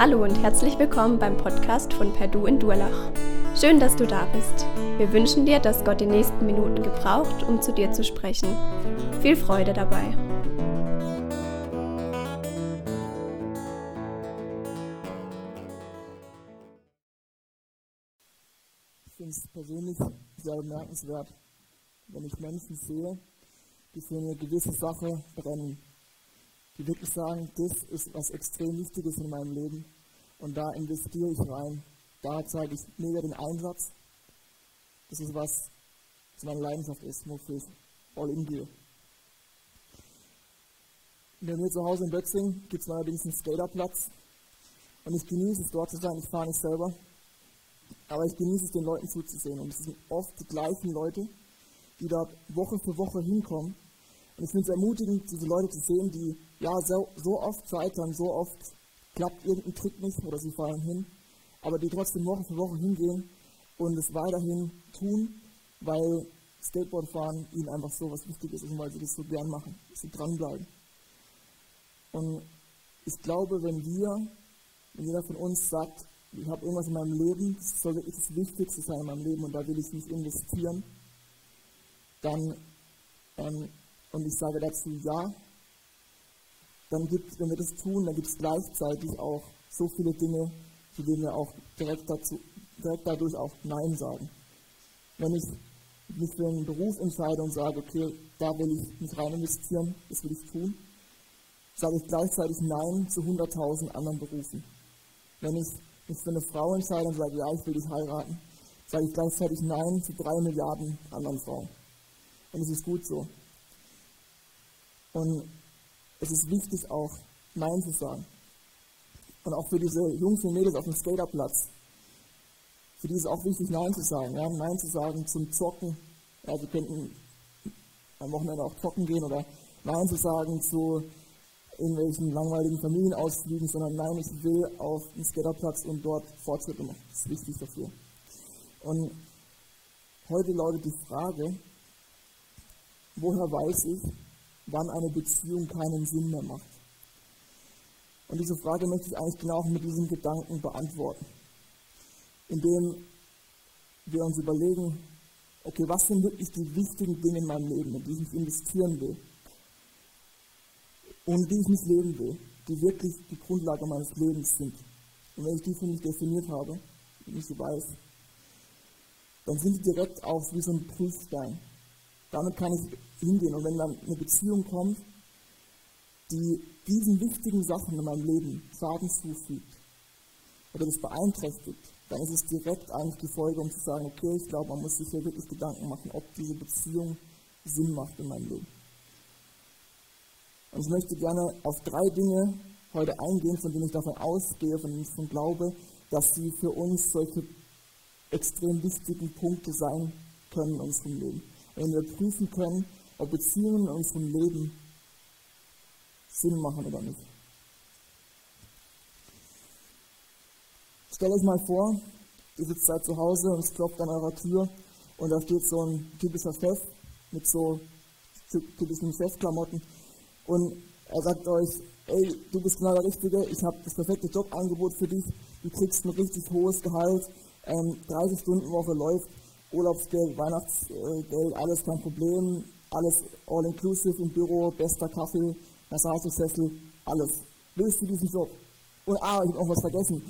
Hallo und herzlich willkommen beim Podcast von Perdu in Durlach. Schön, dass du da bist. Wir wünschen dir, dass Gott die nächsten Minuten gebraucht, um zu dir zu sprechen. Viel Freude dabei. Ich finde es persönlich sehr bemerkenswert, wenn ich Menschen sehe, die für eine gewisse Sache brennen die wirklich sagen, das ist was extrem Wichtiges in meinem Leben und da investiere ich rein. Da zeige ich mega den Einsatz. Das ist was, was meine Leidenschaft ist, wofür ich all in gehe. Bei mir zu Hause in Bötzing gibt es allerdings einen Skaterplatz und ich genieße es dort zu sein. Ich fahre nicht selber, aber ich genieße es den Leuten zuzusehen und es sind oft die gleichen Leute, die dort Woche für Woche hinkommen und ich finde es ermutigend, diese Leute zu sehen, die ja so, so oft scheitern, so oft klappt irgendein Trick nicht oder sie fallen hin, aber die trotzdem Woche für Woche hingehen und es weiterhin tun, weil Skateboardfahren ihnen einfach so was Wichtiges ist und weil sie das so gern machen, dass sie dranbleiben. Und ich glaube, wenn wir, wenn jeder von uns sagt, ich habe irgendwas in meinem Leben, das soll wirklich das Wichtigste sein in meinem Leben und da will ich nicht investieren, dann ähm, und ich sage dazu ja, dann gibt wenn wir das tun, dann gibt es gleichzeitig auch so viele Dinge, zu denen wir auch direkt, dazu, direkt dadurch auch Nein sagen. Wenn ich mich für einen Beruf entscheide und sage, okay, da will ich mich rein investieren, das will ich tun, sage ich gleichzeitig Nein zu 100.000 anderen Berufen. Wenn ich mich für eine Frau entscheide und sage, ja, ich will dich heiraten, sage ich gleichzeitig Nein zu drei Milliarden anderen Frauen. Und es ist gut so. Und es ist wichtig auch Nein zu sagen. Und auch für diese Jungs und Mädels auf dem Skaterplatz, für die ist es auch wichtig, Nein zu sagen. Ja? Nein zu sagen zum Zocken. Ja, sie könnten am Wochenende auch zocken gehen oder Nein zu sagen zu irgendwelchen langweiligen Familienausflügen, sondern nein, ich will auf den Skaterplatz und dort Fortschritte machen. Das ist wichtig dafür. Und heute lautet die Frage, woher weiß ich, wann eine Beziehung keinen Sinn mehr macht? Und diese Frage möchte ich eigentlich genau mit diesem Gedanken beantworten, indem wir uns überlegen, okay, was sind wirklich die wichtigen Dinge in meinem Leben, in die ich investieren will, und die ich nicht leben will, die wirklich die Grundlage meines Lebens sind. Und wenn ich die für mich definiert habe, wenn ich weiß, dann sind die direkt auch wie so ein Prüfstein. Damit kann ich hingehen. Und wenn dann eine Beziehung kommt, die diesen wichtigen Sachen in meinem Leben Schaden zufügt oder das beeinträchtigt, dann ist es direkt eigentlich die Folge, um zu sagen, okay, ich glaube, man muss sich hier wirklich Gedanken machen, ob diese Beziehung Sinn macht in meinem Leben. Und ich möchte gerne auf drei Dinge heute eingehen, von denen ich davon ausgehe, von denen ich davon glaube, dass sie für uns solche extrem wichtigen Punkte sein können in unserem Leben. Wenn wir prüfen können, ob Beziehungen in unserem Leben Sinn machen oder nicht. Stellt euch mal vor, ihr sitzt da zu Hause und es klopft an eurer Tür und da steht so ein typischer Chef mit so typischen Chefklamotten und er sagt euch, ey, du bist genau der Richtige, ich habe das perfekte Jobangebot für dich, du kriegst ein richtig hohes Gehalt, ähm, 30 Stunden Woche läuft, Urlaubsgeld, Weihnachtsgeld, alles kein Problem, alles all-inclusive im Büro, bester Kaffee, Massagesessel, alles. Willst du diesen Job? Und ah, ich habe noch was vergessen.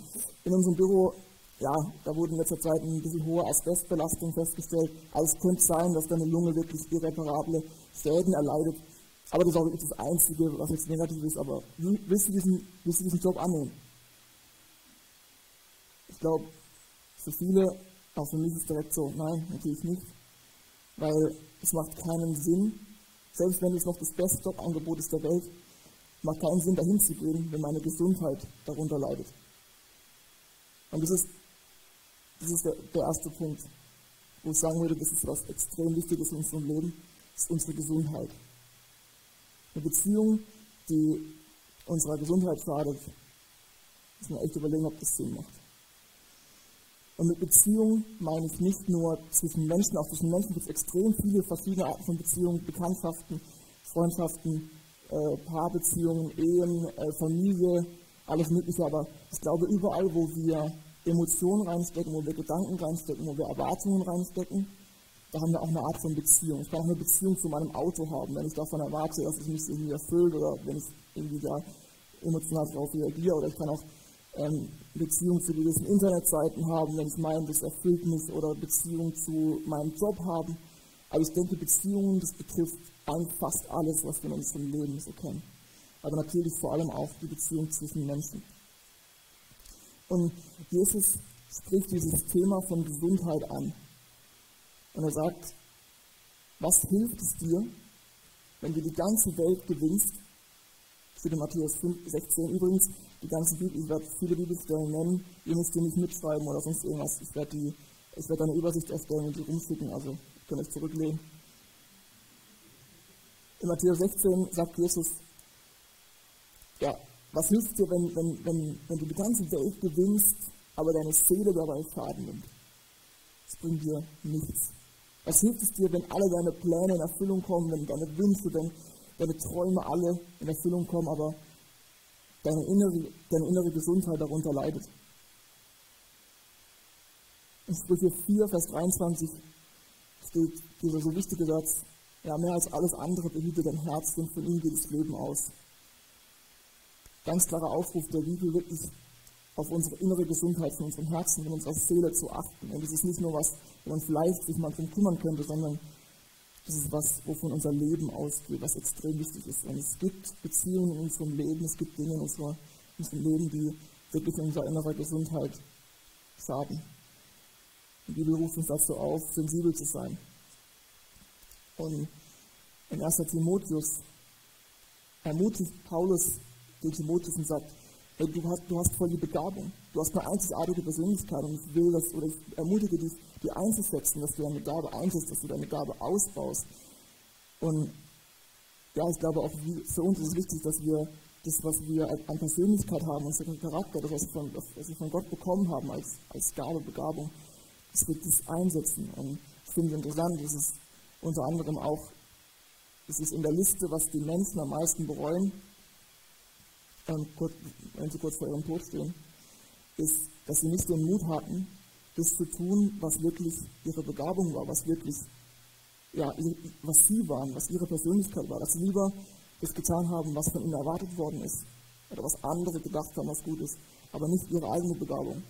In unserem Büro, ja, da wurde in letzter Zeit ein bisschen hohe Asbestbelastung festgestellt. Also es könnte sein, dass deine Lunge wirklich irreparable Schäden erleidet. Aber das ist auch wirklich das Einzige, was jetzt negativ ist. Aber willst du diesen, willst du diesen Job annehmen? Ich glaube, für viele, auch für mich ist es direkt so, nein, natürlich nicht. Weil es macht keinen Sinn, selbst wenn es noch das beste Jobangebot ist der Welt, macht keinen Sinn, dahin zu gehen, wenn meine Gesundheit darunter leidet. Und das ist, das ist der, der erste Punkt, wo ich sagen würde, das ist was extrem Wichtiges in unserem Leben, ist unsere Gesundheit. Eine Beziehung, die unserer Gesundheit schadet, müssen wir echt überlegen, ob das Sinn macht. Und mit Beziehungen meine ich nicht nur zwischen Menschen, auch zwischen Menschen gibt es extrem viele verschiedene Arten von Beziehungen, Bekanntschaften, Freundschaften, äh, Paarbeziehungen, Ehen, äh, Familie, alles Mögliche, aber ich glaube, überall, wo wir Emotionen reinstecken, wo wir Gedanken reinstecken, wo wir Erwartungen reinstecken, da haben wir auch eine Art von Beziehung. Ich kann auch eine Beziehung zu meinem Auto haben, wenn ich davon erwarte, dass es mich irgendwie erfüllt oder wenn ich irgendwie da emotional darauf reagiere. Oder ich kann auch Beziehung zu gewissen Internetseiten haben, wenn ich meine, das erfüllt mich. Oder Beziehung zu meinem Job haben. Aber ich denke, Beziehungen, das betrifft fast alles, was wir in unserem Leben so kennen. Aber natürlich vor allem auch die Beziehung zwischen Menschen. Und Jesus spricht dieses Thema von Gesundheit an. Und er sagt, was hilft es dir, wenn du die ganze Welt gewinnst? Für den Matthäus 5, 16 übrigens, die ganze Bibel, ich werde viele Bibelstellen nennen, ihr müsst die nicht mitschreiben oder sonst irgendwas. Ich werde, die, ich werde eine Übersicht erstellen und die rumschicken, also könnt euch zurücklehnen. In Matthäus 16 sagt Jesus, ja, was hilft dir, wenn, wenn, wenn, wenn du die ganze Welt gewinnst, aber deine Seele dabei Schaden nimmt? Das bringt dir nichts. Was hilft es dir, wenn alle deine Pläne in Erfüllung kommen, wenn deine Wünsche, wenn deine Träume alle in Erfüllung kommen, aber deine innere, deine innere Gesundheit darunter leidet? In Sprüche 4, Vers 23 steht dieser so wichtige Satz, ja, mehr als alles andere behüte dein Herz, denn von ihm geht das Leben aus. Ganz klarer Aufruf der Bibel, wirklich auf unsere innere Gesundheit von unserem Herzen, von unserer Seele zu achten. Und das ist nicht nur was, wo man vielleicht sich mal drum kümmern könnte, sondern das ist was, wovon unser Leben ausgeht, was extrem wichtig ist. Und es gibt Beziehungen in unserem Leben, es gibt Dinge in, in unserem Leben, die wirklich unserer innerer Gesundheit schaden. Die Bibel ruft uns dazu auf, sensibel zu sein. Und in 1. Timotheus ermutigt Paulus den Timotheus und sagt, hey, du hast, du hast voll die Begabung, du hast eine einzigartige Persönlichkeit und ich will das, oder ich ermutige dich, die einzusetzen, dass du deine Gabe einsetzt, dass du deine Gabe ausbaust. Und ja, ich glaube auch für uns ist es wichtig, dass wir das, was wir an Persönlichkeit haben, unseren Charakter, das, was wir von, was wir von Gott bekommen haben als, als Gabe, Begabung, dass wir das einsetzen. Und ich finde es interessant, dass es unter anderem auch, es ist in der Liste, was die Menschen am meisten bereuen, ähm, kurz, wenn sie kurz vor ihrem Tod stehen, ist, dass sie nicht den Mut hatten, das zu tun, was wirklich ihre Begabung war, was wirklich, ja, was sie waren, was ihre Persönlichkeit war, dass sie lieber das getan haben, was von ihnen erwartet worden ist, oder was andere gedacht haben, was gut ist, aber nicht ihre eigene Begabung.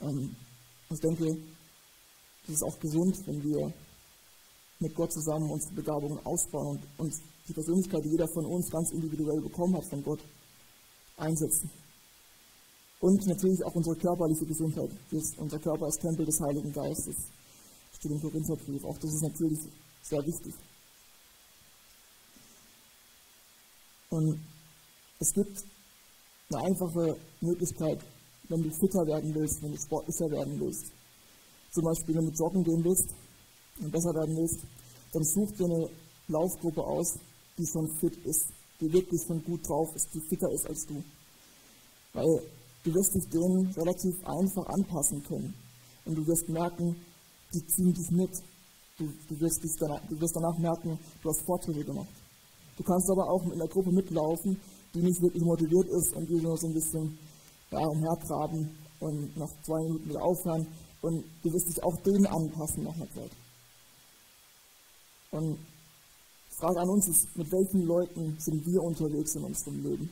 Ähm, ich denke, es ist auch gesund, wenn wir mit Gott zusammen unsere Begabungen ausbauen und uns die Persönlichkeit, die jeder von uns ganz individuell bekommen hat von Gott, einsetzen. Und natürlich auch unsere körperliche Gesundheit. unser Körper ist Tempel des Heiligen Geistes. Steht im Korintherbrief. Auch das ist natürlich sehr wichtig. Und es gibt eine einfache Möglichkeit, wenn du fitter werden willst, wenn du sportlicher werden willst. Zum Beispiel, wenn du joggen gehen willst und besser werden willst, dann such dir eine Laufgruppe aus, die schon fit ist, die wirklich schon gut drauf ist, die fitter ist als du. Weil du wirst dich denen relativ einfach anpassen können. Und du wirst merken, die ziehen dich mit. Du, du, wirst dich danach, du wirst danach merken, du hast Fortschritte gemacht. Du kannst aber auch mit einer Gruppe mitlaufen, die nicht wirklich motiviert ist und die nur so ein bisschen ja, umhergraben und nach zwei Minuten wieder aufhören. Und du wirst dich auch denen anpassen nach einer Zeit. Und Frage an uns ist, mit welchen Leuten sind wir unterwegs in unserem Leben?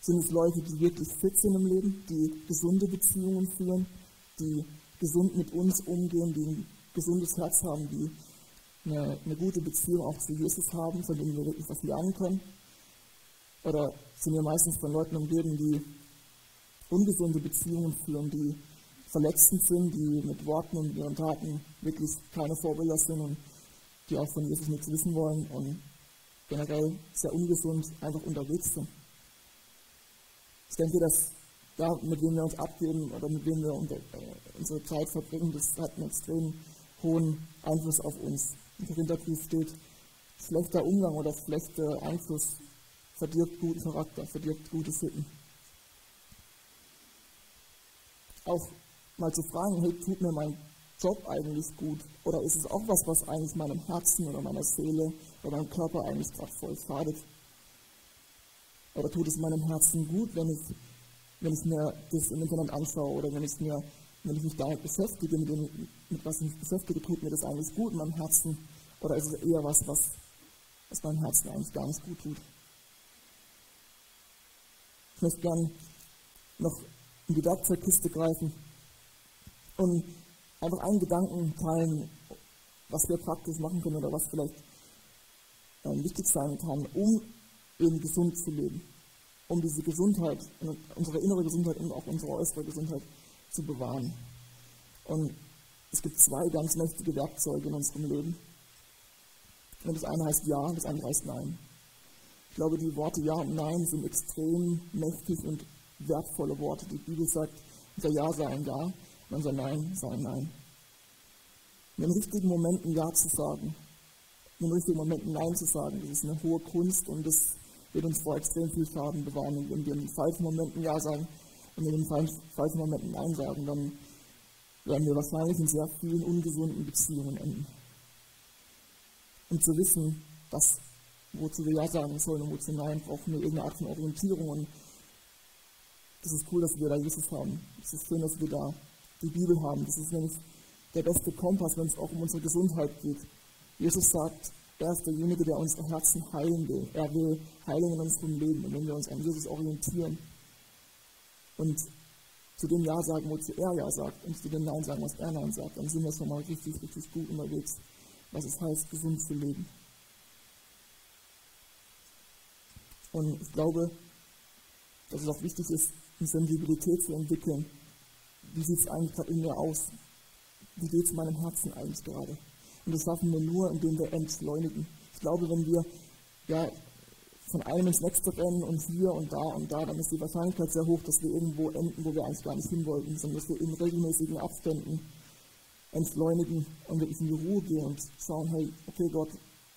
Sind es Leute, die wirklich fit sind im Leben, die gesunde Beziehungen führen, die gesund mit uns umgehen, die ein gesundes Herz haben, die eine, eine gute Beziehung auch zu Jesus haben, von denen wir wirklich was lernen können? Oder sind wir meistens von Leuten umgeben, die ungesunde Beziehungen führen, die verletzend sind, die mit Worten und ihren Taten wirklich keine Vorbilder sind und die auch von Jesus nichts wissen wollen und generell sehr ungesund einfach unterwegs sind. Ich denke, dass da, mit wem wir uns abgeben oder mit wem wir äh, unsere Zeit verbringen, das hat einen extrem hohen Einfluss auf uns. Im Korintherbrief steht, schlechter Umgang oder schlechter Einfluss verdirbt guten Charakter, verdirbt gute Sitten. Auch mal zu fragen, hey, tut mir mein Job eigentlich gut? Oder ist es auch was, was eigentlich meinem Herzen oder meiner Seele oder meinem Körper eigentlich gerade voll schadet? Oder tut es meinem Herzen gut, wenn ich, wenn ich mir das im Internet anschaue oder wenn ich, mir, wenn ich mich damit beschäftige, mit, dem, mit was ich mich beschäftige, tut mir das eigentlich gut in meinem Herzen? Oder ist es eher was, was, was meinem Herzen eigentlich gar nicht gut tut? Ich möchte gerne noch in die Werkzeugkiste greifen und einfach einen Gedanken teilen, was wir praktisch machen können oder was vielleicht äh, wichtig sein kann, um eben gesund zu leben, um diese Gesundheit, unsere innere Gesundheit und auch unsere äußere Gesundheit zu bewahren. Und es gibt zwei ganz mächtige Werkzeuge in unserem Leben. Und das eine heißt Ja, das andere heißt Nein. Ich glaube, die Worte Ja und Nein sind extrem mächtig und wertvolle Worte. Die Bibel sagt, unser Ja sei ein Ja und unser Nein sei ein Nein. In den richtigen Momenten Ja zu sagen, in den richtigen Momenten Nein zu sagen, das ist eine hohe Kunst und das wird uns vor extrem viel Schaden bewahren. Und wenn wir in den falschen Momenten Ja sagen und in den falschen Momenten Nein sagen, dann werden wir wahrscheinlich in sehr vielen ungesunden Beziehungen enden. Und zu wissen, dass, wozu wir Ja sagen sollen und wozu Nein, brauchen wir irgendeine Art von Orientierung. Und das ist cool, dass wir da Jesus haben. Es ist schön, dass wir da die Bibel haben. Das ist nämlich der beste Kompass, wenn es auch um unsere Gesundheit geht. Jesus sagt, er ist derjenige, der unsere Herzen heilen will. Er will Heilung in unserem Leben. Und wenn wir uns an Jesus orientieren und zu dem Ja sagen, wozu er Ja sagt, und zu dem Nein sagen, was er Nein sagt, dann sind wir schon mal richtig, richtig gut unterwegs, was es heißt, gesund zu leben. Und ich glaube, dass es auch wichtig ist, eine Sensibilität zu entwickeln. Wie sieht es eigentlich gerade in mir aus? Wie geht es meinem Herzen eigentlich gerade? Und das schaffen wir nur, indem wir entschleunigen. Ich glaube, wenn wir ja, von einem ins nächste rennen und hier und da und da, dann ist die Wahrscheinlichkeit sehr hoch, dass wir irgendwo enden, wo wir eigentlich gar nicht hin wollten, sondern dass wir in regelmäßigen Abständen entschleunigen und wirklich in die Ruhe gehen und schauen, hey, okay Gott,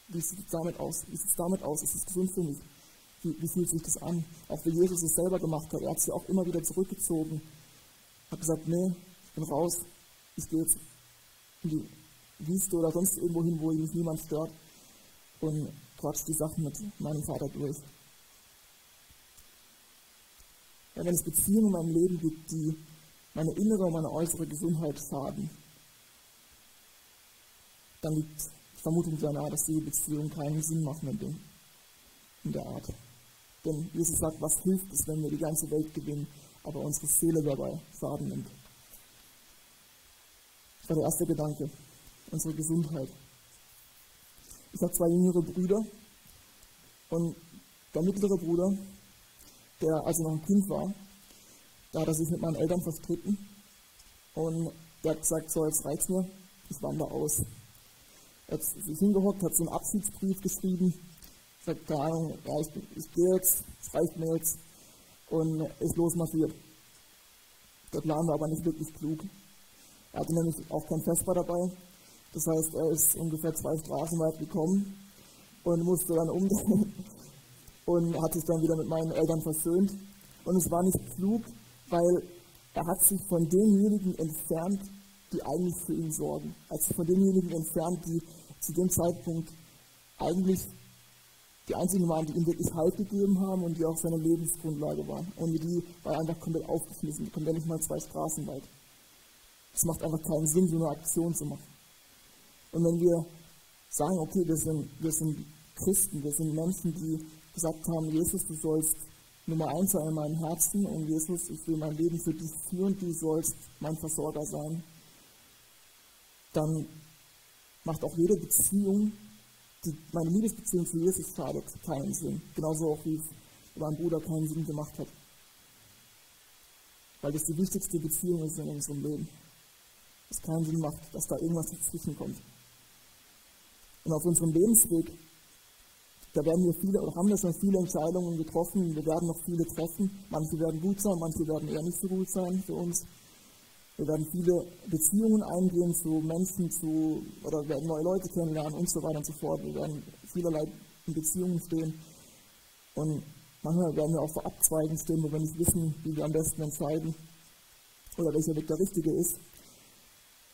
wie sieht es damit aus? Wie sieht es damit aus? Ist es gesund für mich? Wie, wie, fühlt sich das an? Auch wie Jesus es selber gemacht hat, er hat sich auch immer wieder zurückgezogen, hat gesagt, nee, ich bin raus, ich gehe jetzt in die Wüste oder sonst irgendwo hin, wo mich niemand stört und quatscht die Sachen mit meinem Vater durch. Ja, wenn es Beziehungen in meinem Leben gibt, die meine innere und meine äußere Gesundheit schaden, dann liegt die Vermutung sehr nahe, dass diese Beziehungen keinen Sinn machen in der Art. Denn Jesus sagt, was hilft es, wenn wir die ganze Welt gewinnen, aber unsere Seele dabei Schaden nimmt. Das war der erste Gedanke unsere Gesundheit. Ich habe zwei jüngere Brüder und der mittlere Bruder, der als er noch ein Kind war, da hat er sich mit meinen Eltern verstritten und der hat gesagt, so jetzt reicht's mir, ich wandere aus. Er hat sich hingehockt, hat so einen Abschiedsbrief geschrieben, sagt, keine Ahnung, ja, ich, ich gehe jetzt, es reicht mir jetzt und ist losmarschiert. Der Plan war aber nicht wirklich klug. Er hatte nämlich auch kein Vesper dabei, das heißt, er ist ungefähr zwei Straßen weit gekommen und musste dann umdrehen und hat sich dann wieder mit meinen Eltern versöhnt. Und es war nicht klug, weil er hat sich von denjenigen entfernt, die eigentlich für ihn sorgen. Sich von denjenigen entfernt, die zu dem Zeitpunkt eigentlich die einzigen waren, die ihm wirklich Halt gegeben haben und die auch seine Lebensgrundlage waren. Und die war er einfach komplett aufgeschmissen, die kommt ja nicht mal zwei Straßen weit. Es macht einfach keinen Sinn, so eine Aktion zu machen. Und wenn wir sagen, okay, wir sind, wir sind Christen, wir sind Menschen, die gesagt haben, Jesus, du sollst Nummer eins sein in meinem Herzen und Jesus, ich will mein Leben für dich führen, du sollst mein Versorger sein, dann macht auch jede Beziehung, meine Liebesbeziehung zu Jesus schadet, keinen Sinn. Genauso auch wie es mein Bruder keinen Sinn gemacht hat. Weil das die wichtigste Beziehung ist in unserem Leben. Es keinen Sinn macht, dass da irgendwas dazwischen kommt. Und auf unserem Lebensweg, da werden wir viele, oder haben wir schon viele Entscheidungen getroffen, wir werden noch viele treffen. Manche werden gut sein, manche werden eher nicht so gut sein für uns. Wir werden viele Beziehungen eingehen zu Menschen, zu, oder werden neue Leute kennenlernen und so weiter und so fort. Wir werden vielerlei in Beziehungen stehen. Und manchmal werden wir auch vor Abzweigen stehen, wo wir nicht wissen, wie wir am besten entscheiden oder welcher Weg der richtige ist.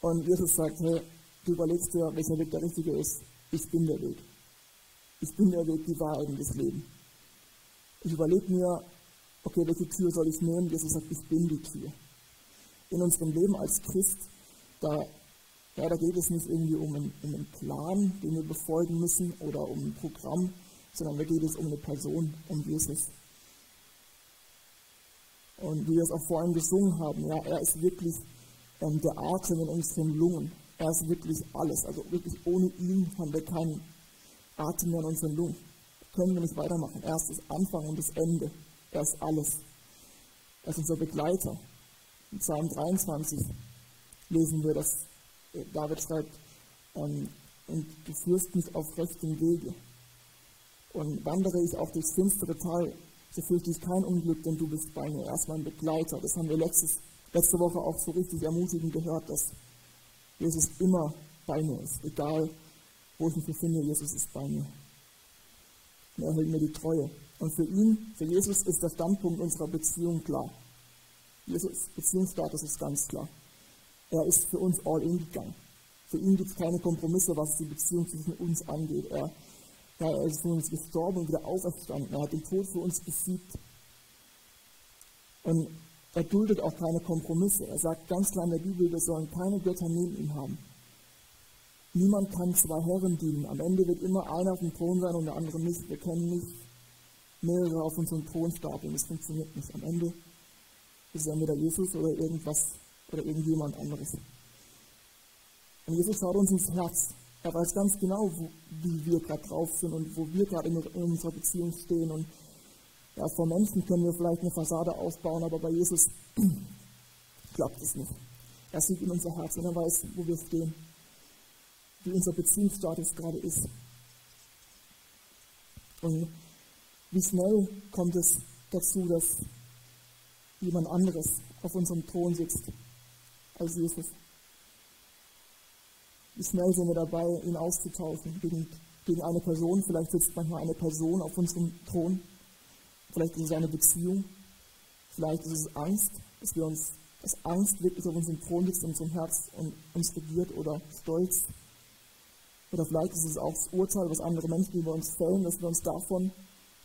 Und Jesus sagt, hey, du überlegst dir, welcher Weg der richtige ist ich bin der Weg. Ich bin der Weg, die Wahrheit und das Leben. Ich überlege mir, okay, welche Tür soll ich nehmen? Jesus sagt, ich bin die Tür. In unserem Leben als Christ, da, ja, da geht es nicht irgendwie um einen, um einen Plan, den wir befolgen müssen oder um ein Programm, sondern da geht es um eine Person, um Jesus. Und wie wir es auch vorhin gesungen haben, ja, er ist wirklich ähm, der Atem in unseren Lungen. Er ist wirklich alles. Also wirklich ohne ihn haben wir keinen Atem mehr in unseren Lungen. Können wir nicht weitermachen. Er ist das Anfang und das Ende. Er ist alles. Er ist unser Begleiter. In Psalm 23 lesen wir, dass äh, David schreibt, ähm, und du führst mich auf rechtem Wege. Und wandere ich auch durchs finstere Tal, so fürchte ich kein Unglück, denn du bist bei mir. Er ist mein Begleiter. Das haben wir letztes, letzte Woche auch so richtig ermutigend gehört, dass Jesus immer bei mir ist. Egal, wo ich mich befinde, Jesus ist bei mir. Und er hält mir die Treue. Und für ihn, für Jesus ist der Standpunkt unserer Beziehung klar. Jesus Beziehungsstatus ist ganz klar. Er ist für uns all in gegangen. Für ihn gibt es keine Kompromisse, was die Beziehung zwischen uns angeht. Er er ist für uns gestorben und wieder auferstanden. Er hat den Tod für uns besiegt. Und er duldet auch keine Kompromisse. Er sagt ganz klar in der Bibel, wir sollen keine Götter neben ihm haben. Niemand kann zwei Herren dienen. Am Ende wird immer einer auf dem Thron sein und der andere nicht. Wir können nicht mehrere auf unserem Thron stapeln. Das funktioniert nicht. Am Ende ist es entweder Jesus oder irgendwas oder irgendjemand anderes. Und Jesus schaut uns ins Herz. Er weiß ganz genau, wo, wie wir gerade drauf sind und wo wir gerade in, in, unserer Beziehung stehen. Und ja, vor Menschen können wir vielleicht eine Fassade aufbauen, aber bei Jesus klappt es nicht. Er sieht in unser Herz und er weiß, wo wir stehen, wie unser Beziehungsstatus gerade ist. Und wie schnell kommt es dazu, dass jemand anderes auf unserem Thron sitzt als Jesus? wie schnell sind wir dabei, ihn auszutauschen gegen, gegen eine Person. Vielleicht sitzt manchmal eine Person auf unserem Thron. Vielleicht ist es eine Beziehung. Vielleicht ist es Angst, dass wir uns, dass Angst wirklich auf unserem Thron sitzt, in unserem Herz und uns regiert oder Stolz. Oder vielleicht ist es auch das Urteil, was andere Menschen über uns fällen, dass wir uns davon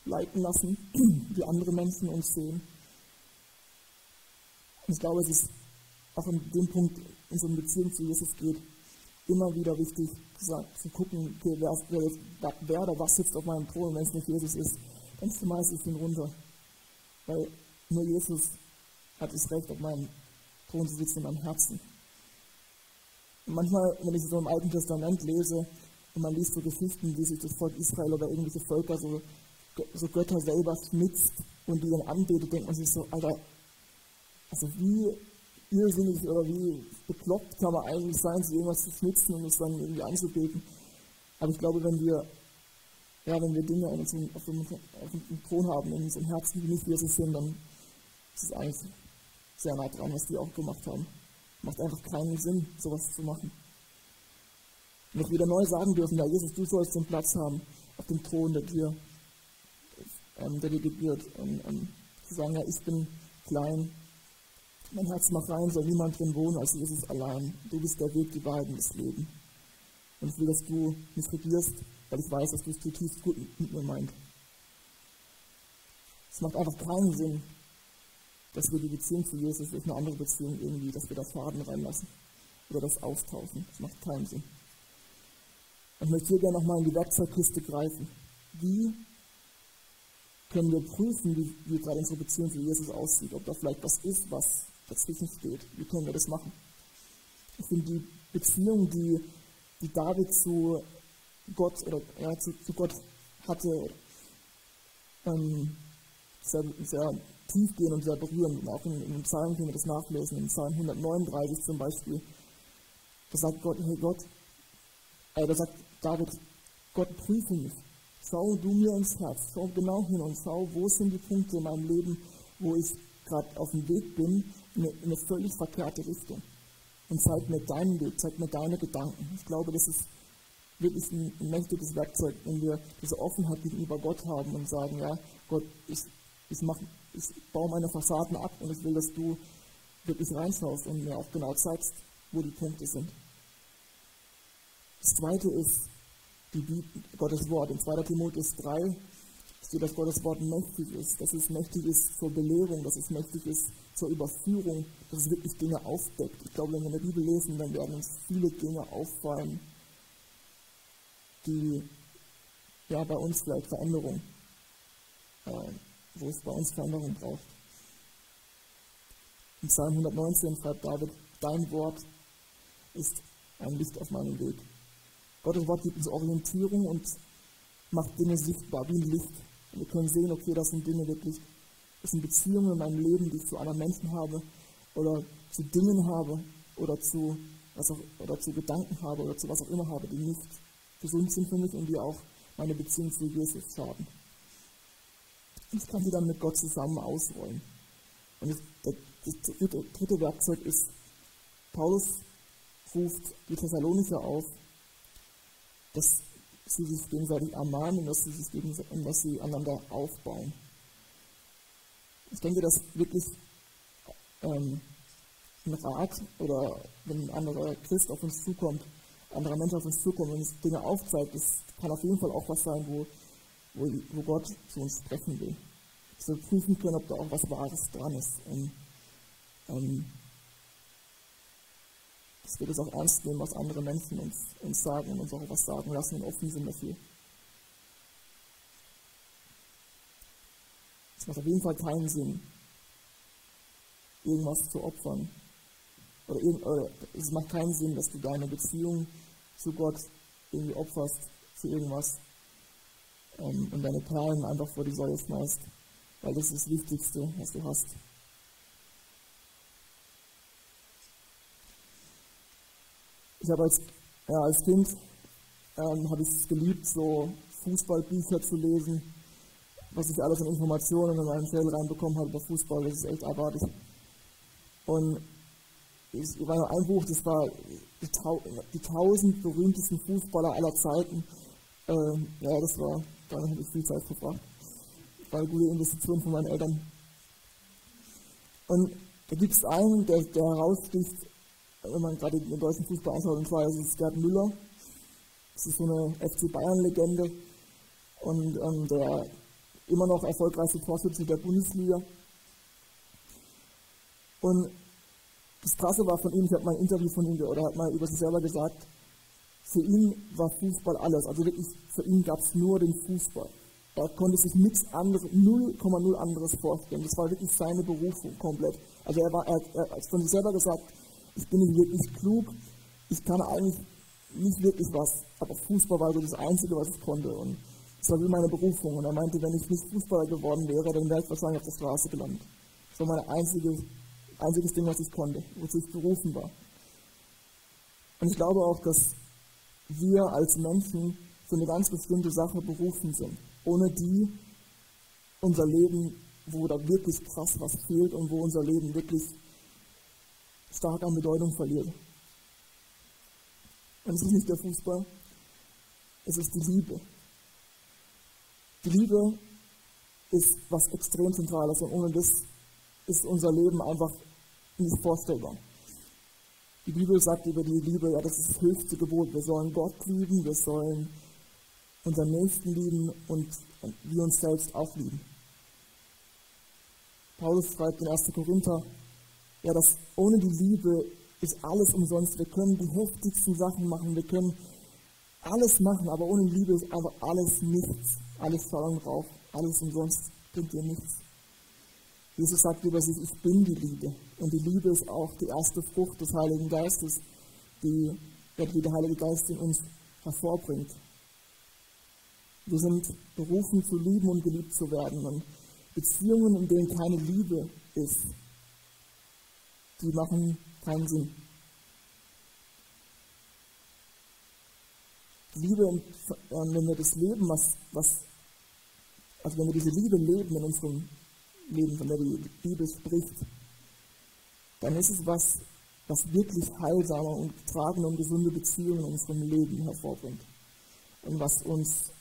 leiten lassen, wie andere Menschen uns sehen. Ich glaube, es ist auch in dem Punkt in unserer Beziehung zu Jesus geht, immer wieder wichtig zu gucken, okay, wer, wer, wer oder was sitzt auf meinem Thron, wenn es nicht Jesus ist, dann schmeiße ich ihn runter. Weil nur Jesus hat das Recht, auf meinem Thron zu sitzen in meinem Herzen. Und manchmal, wenn ich so im Alten Testament lese und man liest so Geschichten, wie sich das Volk Israel oder irgendwelche Völker so, so Götter selber schnitzt und die dann anbetet, denkt man sich so, Alter, also wie irrsinnig oder wie bekloppt kann man eigentlich sein, sich irgendwas zu schnitzen und es dann irgendwie anzubeten. Aber ich glaube, wenn wir, ja, wenn wir Dinge auf unserem, auf dem Thron haben, in unserem Herzen, die nicht Jesus sind, dann ist es eigentlich sehr nah dran, was die auch gemacht haben. Macht einfach keinen Sinn, sowas zu machen. Und dass wieder neu sagen dürfen, ja, Jesus, du sollst den Platz haben auf dem Thron, der dir, ähm, der dir gebührt. Und, und zu sagen, ja, ich bin klein, mein Herz macht rein, soll niemand drin wohnen als Jesus allein. Du bist der Weg, die Wahrheit und das Leben. Und ich will, dass du mich regierst, weil ich weiß, dass du es zutiefst gut mit mir meint. Es macht einfach keinen Sinn, dass wir die Beziehung zu Jesus durch eine andere Beziehung irgendwie, dass wir da Faden reinlassen oder das austauschen. Das macht keinen Sinn. Ich möchte hier gerne nochmal in die Werkzeugkiste greifen. Wie können wir prüfen, wie, wie gerade unsere Beziehung zu Jesus aussieht, ob da vielleicht was ist, was dazwischen steht. Wie können wir das machen? Ich finde die Beziehung, die, die David zu Gott oder ja, zu, zu Gott hatte, ähm, sehr, sehr tiefgehend und sehr berührend. Und auch in, in den Psalmen können wir das nachlesen. In Psalm 139 zum Beispiel, da sagt Gott, hey Gott, äh, da sagt David, Gott prüfe mich. Schau du mir ins Herz, schau genau hin und schau, wo sind die Punkte in meinem Leben, wo ich gerade auf dem Weg bin, in eine, in eine völlig verkehrte Richtung. Und zeig mir deinen Weg, zeig mir deine Gedanken. Ich glaube, das ist wirklich ein, ein mächtiges Werkzeug, wenn wir diese Offenheit gegenüber Gott haben und sagen, ja, Gott, ich, ich, mach, ich baue meine Fassaden ab und ich will, dass du wirklich reinschaust und mir auch genau zeigst, wo die Punkte sind. Das zweite ist die Bibel, Gottes Wort. In 2. Timotheus 3 steht, dass Gottes Wort mächtig ist, dass es mächtig ist zur Belehrung, dass es mächtig ist zur Überführung, dass es wirklich Dinge aufdeckt. Ich glaube, wenn wir in der Bibel lesen, dann werden uns viele Dinge auffallen, die ja bei uns vielleicht Veränderung, äh, wo es bei uns Veränderung braucht. Im Psalm 119 schreibt David, dein Wort ist ein Licht auf meinem Weg. Gottes Wort gibt uns Orientierung und macht Dinge sichtbar, wie ein Licht. Und wir können sehen, okay, das sind Dinge wirklich, das sind Beziehungen in meinem Leben, die ich zu anderen Menschen habe oder zu Dingen habe oder zu, was auch, oder zu Gedanken habe oder zu was auch immer habe, die nicht gesund sind für mich und die auch meine Beziehung zu Jesus schaden. Ich kann die dann mit Gott zusammen ausrollen. Und das, das, dritte Werkzeug ist, Paulus ruft die Thessalonicher auf, dass sie sich gegenseitig ermahnen und dass sie sich gegenseitig, und dass sie einander aufbauen. Ich denke, dass wirklich ähm, ein Rat oder wenn ein anderer Christ auf uns zukommt, anderer Mensch auf uns zukommt und uns Dinge aufzeigt, das kann auf jeden Fall auch was sein, wo, wo, wo Gott zu uns sprechen will. Dass wir prüfen können, ob da auch was Wahres dran ist. Und, ähm, dass wir das auch ernst nehmen, was andere Menschen uns, uns sagen und uns auch was sagen lassen und offen sind dafür. Macht auf jeden Fall keinen Sinn, irgendwas zu opfern. Oder, oder es macht keinen Sinn, dass du deine Beziehung zu Gott irgendwie opferst für irgendwas ähm, und deine Perlen einfach vor die Säule schmeißt, weil das ist das Wichtigste, was du hast. Ich habe als, ja, als Kind ähm, habe ich es geliebt, so Fußballbücher zu lesen, was ich alles an Informationen in meinen Feld reinbekommen habe über Fußball, das ist echt abartig. Und ich, war nur ein Buch, das war die, die tausend berühmtesten Fußballer aller Zeiten. Ähm, ja, das war, da habe ich viel Zeit verbracht. War eine gute Investition von meinen Eltern. Und da gibt es einen, der, der heraussticht, wenn man gerade den deutschen Fußball anschaut, und zwar ist es Gerd Müller. Das ist so eine FC Bayern-Legende und ähm, der immer noch erfolgreichste Torschütze der Bundesliga. Und das Krasse war von ihm, ich habe mal ein Interview von ihm oder hat mal über sich selber gesagt, für ihn war Fußball alles. Also wirklich, für ihn gab es nur den Fußball. Er konnte sich nichts anderes, 0,0 anderes vorstellen. Das war wirklich seine Berufung komplett. Also er, war, er, er hat von sich selber gesagt, ich bin nicht wirklich klug, ich kann eigentlich nicht wirklich was, aber Fußball war so das Einzige, was ich konnte. Und das war wie meine Berufung. Und er meinte, wenn ich nicht Fußballer geworden wäre, dann wäre ich wahrscheinlich auf der Straße gelandet. Das war meine einzige einziges Ding, was ich konnte, wozu ich berufen war. Und ich glaube auch, dass wir als Menschen für eine ganz bestimmte Sache berufen sind, ohne die unser Leben, wo da wirklich krass was fehlt und wo unser Leben wirklich stark an Bedeutung verliert. Und es ist nicht der Fußball, es ist die Liebe. Liebe ist was extrem Zentrales und ohne das ist unser Leben einfach nicht vorstellbar. Die Bibel sagt über die Liebe, ja, das ist das höchste Gebot. Wir sollen Gott lieben, wir sollen unseren Nächsten lieben und, und wir uns selbst auch lieben. Paulus schreibt in 1. Korinther, ja, dass ohne die Liebe ist alles umsonst. Wir können die heftigsten Sachen machen, wir können alles machen, aber ohne Liebe ist einfach alles nichts. Alles Verlangen drauf, alles umsonst, bringt dir nichts. Jesus sagt über sich, ich bin die Liebe. Und die Liebe ist auch die erste Frucht des Heiligen Geistes, die, die der Heilige Geist in uns hervorbringt. Wir sind berufen zu lieben und geliebt zu werden. Und Beziehungen, in denen keine Liebe ist, die machen keinen Sinn. Liebe, wenn wir das Leben, was, was, also wenn wir diese Liebe leben in unserem Leben, von der die Bibel spricht, dann ist es was, was wirklich heilsame und tragende und gesunde Beziehungen in unserem Leben hervorbringt. Und was uns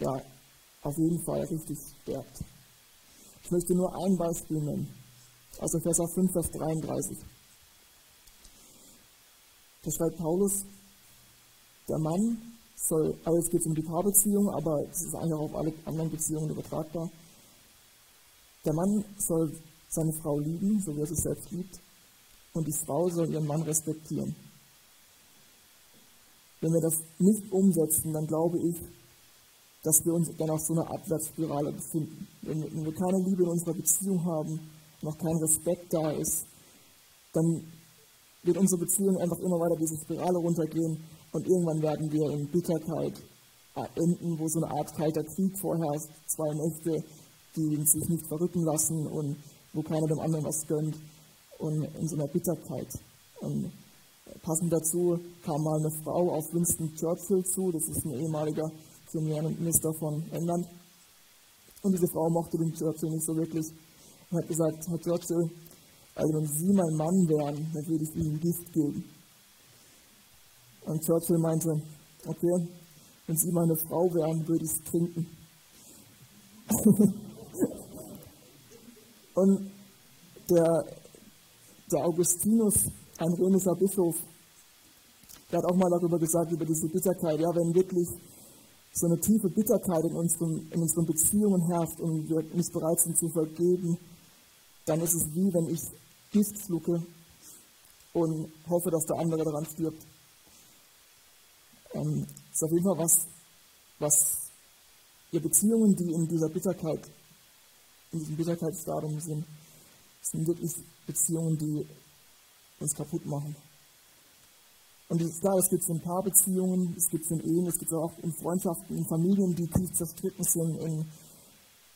ja auf jeden Fall richtig stärkt. Ich möchte nur ein Beispiel nennen. Also Vers 5, Vers 33. Da schreibt Paulus, der Mann soll, also jetzt geht es um die Paarbeziehung, aber es ist eigentlich auch auf alle anderen Beziehungen übertragbar. Der Mann soll seine Frau lieben, so wie er sich selbst liebt, und die Frau soll ihren Mann respektieren. Wenn wir das nicht umsetzen, dann glaube ich, dass wir uns dann auf so einer Abwärtsspirale befinden. Wenn wir keine Liebe in unserer Beziehung haben, noch kein Respekt da ist, dann wird unsere Beziehung einfach immer weiter diese Spirale runtergehen und irgendwann werden wir in Bitterkeit enden, wo so eine Art kalter Krieg vorherrscht, zwei Mächte, die sich nicht verrücken lassen und wo keiner dem anderen was gönnt und in so einer Bitterkeit. Und passend dazu kam mal eine Frau auf Winston Churchill zu, das ist ein ehemaliger Premierminister von England. Und diese Frau mochte den Churchill nicht so wirklich und hat gesagt, Herr Churchill, also wenn Sie mein Mann wären, dann würde ich Ihnen Gift geben. Und Churchill meinte, okay, wenn Sie meine Frau wären, würde ich es trinken. und der, der Augustinus, ein römischer Bischof, der hat auch mal darüber gesagt, über diese Bitterkeit. Ja, wenn wirklich so eine tiefe Bitterkeit in unseren, in unseren Beziehungen herrscht und wir nicht bereit sind zu vergeben, dann ist es wie wenn ich Gift schlucke und hoffe, dass der andere daran stirbt. Ähm, ist auf jeden Fall was, was ihr Beziehungen, die in dieser Bitterkeit, in diesem Bitterkeitsstadium sind, sind wirklich Beziehungen, die uns kaputt machen. Und es, klar, es gibt in Paarbeziehungen, es gibt in Ehen, es gibt auch in Freundschaften, in Familien, die tief zerstritten sind, in,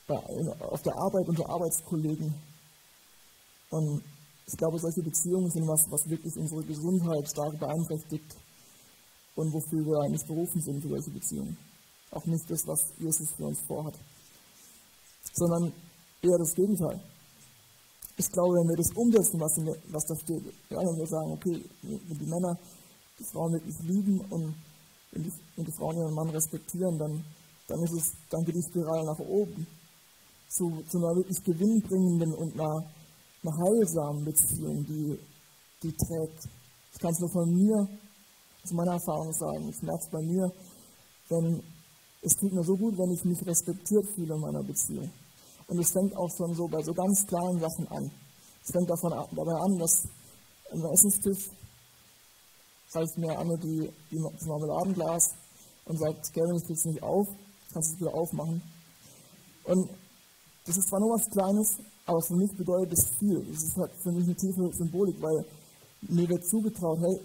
in, auf der Arbeit unter Arbeitskollegen. Und ich glaube, solche Beziehungen sind was, was wirklich unsere Gesundheit stark beeinträchtigt und wofür wir nicht berufen sind für solche Beziehungen. Auch nicht das, was Jesus für uns vorhat, sondern eher das Gegenteil. Ich glaube, wenn wir das umsetzen, was, in, was da steht, ja, wenn wir sagen, okay, wenn die Männer die Frauen wirklich lieben und wenn die, wenn die Frauen ihren Mann respektieren, dann, dann ist es, dann geht die Spirale nach oben zu, zu einer wirklich gewinnbringenden und einer, einer heilsamen Beziehung, die, die trägt. Ich kann es nur von mir, aus meiner Erfahrung sagen. Ich merke es bei mir, wenn es tut mir so gut, wenn ich mich respektiert fühle in meiner Beziehung. Und es fängt auch schon so bei so ganz kleinen Sachen an. Es fängt davon, dabei an, dass am Essenstisch reicht mir Anne die, die, das Marmeladenglas und sagt, Gavin, ich krieg's nicht auf, kannst es wieder aufmachen. Und das ist zwar nur was Kleines, aber für mich bedeutet es viel. Das ist halt für mich eine tiefe Symbolik, weil mir wird zugetraut, hey,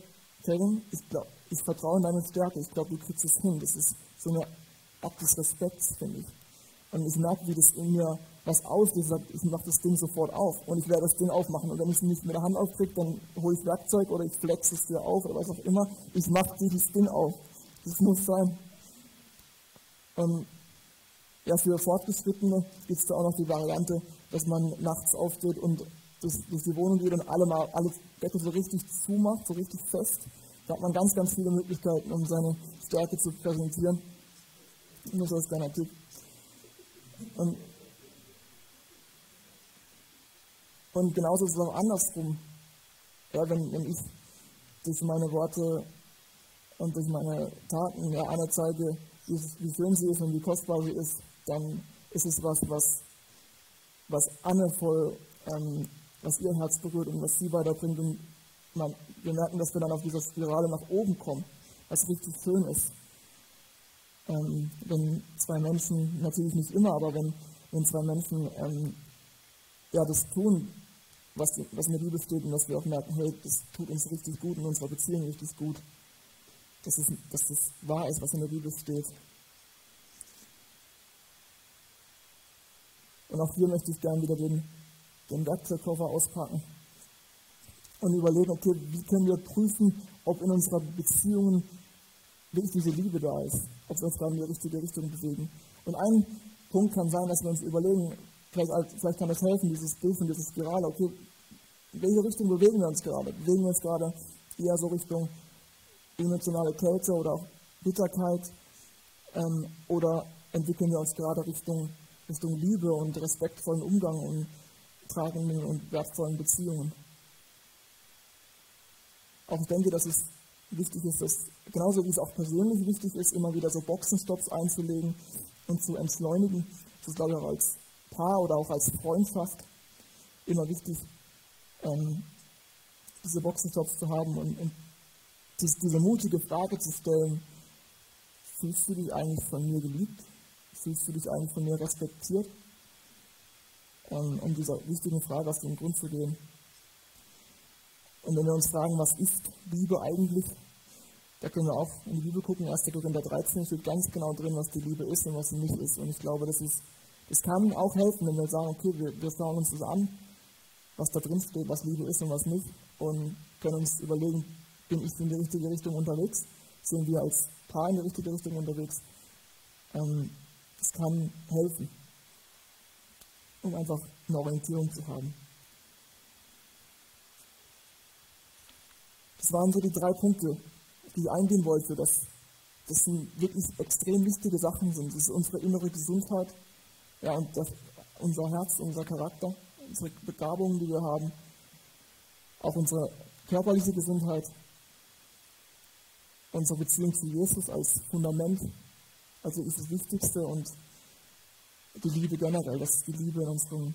Kevin, ich, glaub, ich vertraue in deine Stärke, ich glaube, du kriegst es hin. Das ist so eine Akt des Respekts, finde ich. Und ich merke, wie das in mir was auslöst. Ich mache das Ding sofort auf und ich werde das Ding aufmachen. Und wenn ich es nicht mit der Hand aufkriege, dann hole ich Werkzeug oder ich flex es dir auf oder was auch immer. Ich mache dieses Ding auf. Das muss sein. Und ja, für Fortgeschrittene gibt es da auch noch die Variante, dass man nachts aufsteht und durch, durch die Wohnung geht und alle mal alle Deckel so richtig zumacht, so richtig fest. Da hat man ganz, ganz viele Möglichkeiten, um seine Stärke zu präsentieren. Nur so als kleiner Tipp. Und, und genauso ist es auch andersrum. Ja, wenn, wenn ich durch meine Worte und durch meine Taten ja einer zeige, wie, wie schön sie ist und wie kostbar sie ist, dann ist es was, was, was Anne voll, ähm, was ihr Herz berührt und was sie weiterbringt. Und man, wir merken, dass wir dann auf dieser Spirale nach oben kommen, was richtig schön ist ähm, wenn zwei Menschen, natürlich nicht immer, aber wenn, wenn zwei Menschen ähm, ja, das tun, was, was in der Bibel steht und dass wir auch merken, hey, das tut uns richtig gut in unserer Beziehung richtig gut, dass, es, dass das wahr ist, was in der Bibel steht. Und auch hier möchte ich gerne wieder den, den Werkzeugkoffer auspacken und überlegen, okay, wie können wir prüfen, ob in unserer Beziehung wirklich diese Liebe da ist, ob wir uns da in die richtige Richtung bewegen. Und ein Punkt kann sein, dass wir uns überlegen, vielleicht, vielleicht kann das helfen, dieses Bild und dieses Spirale, okay, in welche Richtung bewegen wir uns gerade? Bewegen wir uns gerade eher so Richtung emotionale Kälte oder auch Bitterkeit ähm, oder entwickeln wir uns gerade Richtung, Richtung Liebe und respektvollen Umgang und tragenden und wertvollen Beziehungen? Auch ich denke, dass es wichtig ist, dass, genauso wie es auch persönlich wichtig ist, immer wieder so Boxenstops einzulegen und zu entschleunigen. Das ist, glaube ich, auch als Paar oder auch als Freundschaft immer wichtig, ähm, diese Boxenstops zu haben und, und diese, diese mutige Frage zu stellen, fühlst du dich eigentlich von mir geliebt? Fühlst du dich eigentlich von mir respektiert? Ähm, um dieser wichtigen Frage aus dem Grund zu gehen. Und wenn wir uns fragen, was ist Liebe eigentlich, da können wir auch in die Bibel gucken, 1. Korinther 13 steht ganz genau drin, was die Liebe ist und was sie nicht ist. Und ich glaube, das, ist, das kann auch helfen, wenn wir sagen, okay, wir, wir schauen uns das an, was da drin steht, was Liebe ist und was nicht. Und können uns überlegen, bin ich in die richtige Richtung unterwegs? Sind wir als Paar in die richtige Richtung unterwegs? Ähm, das kann helfen um einfach eine Orientierung zu haben. Das waren so die drei Punkte, die ich eingehen wollte. Dass das sind wirklich extrem wichtige Sachen sind. Das ist unsere innere Gesundheit, ja, und das, unser Herz, unser Charakter, unsere Begabungen, die wir haben, auch unsere körperliche Gesundheit, unsere Beziehung zu Jesus als Fundament, also ist das Wichtigste und die Liebe generell, dass die Liebe in unserem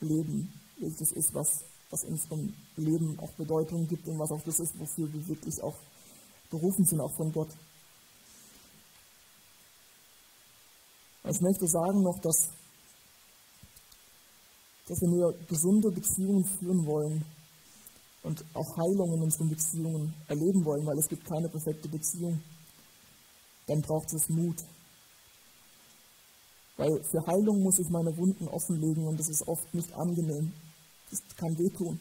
Leben das ist, was, was in unserem Leben auch Bedeutung gibt und was auch das ist, wofür wir wirklich auch berufen sind, auch von Gott. Ich möchte sagen noch, dass, dass wenn wir gesunde Beziehungen führen wollen und auch Heilung in unseren Beziehungen erleben wollen, weil es gibt keine perfekte Beziehung, dann braucht es Mut. Weil für Heilung muss ich meine Wunden offenlegen und das ist oft nicht angenehm. Das kann wehtun,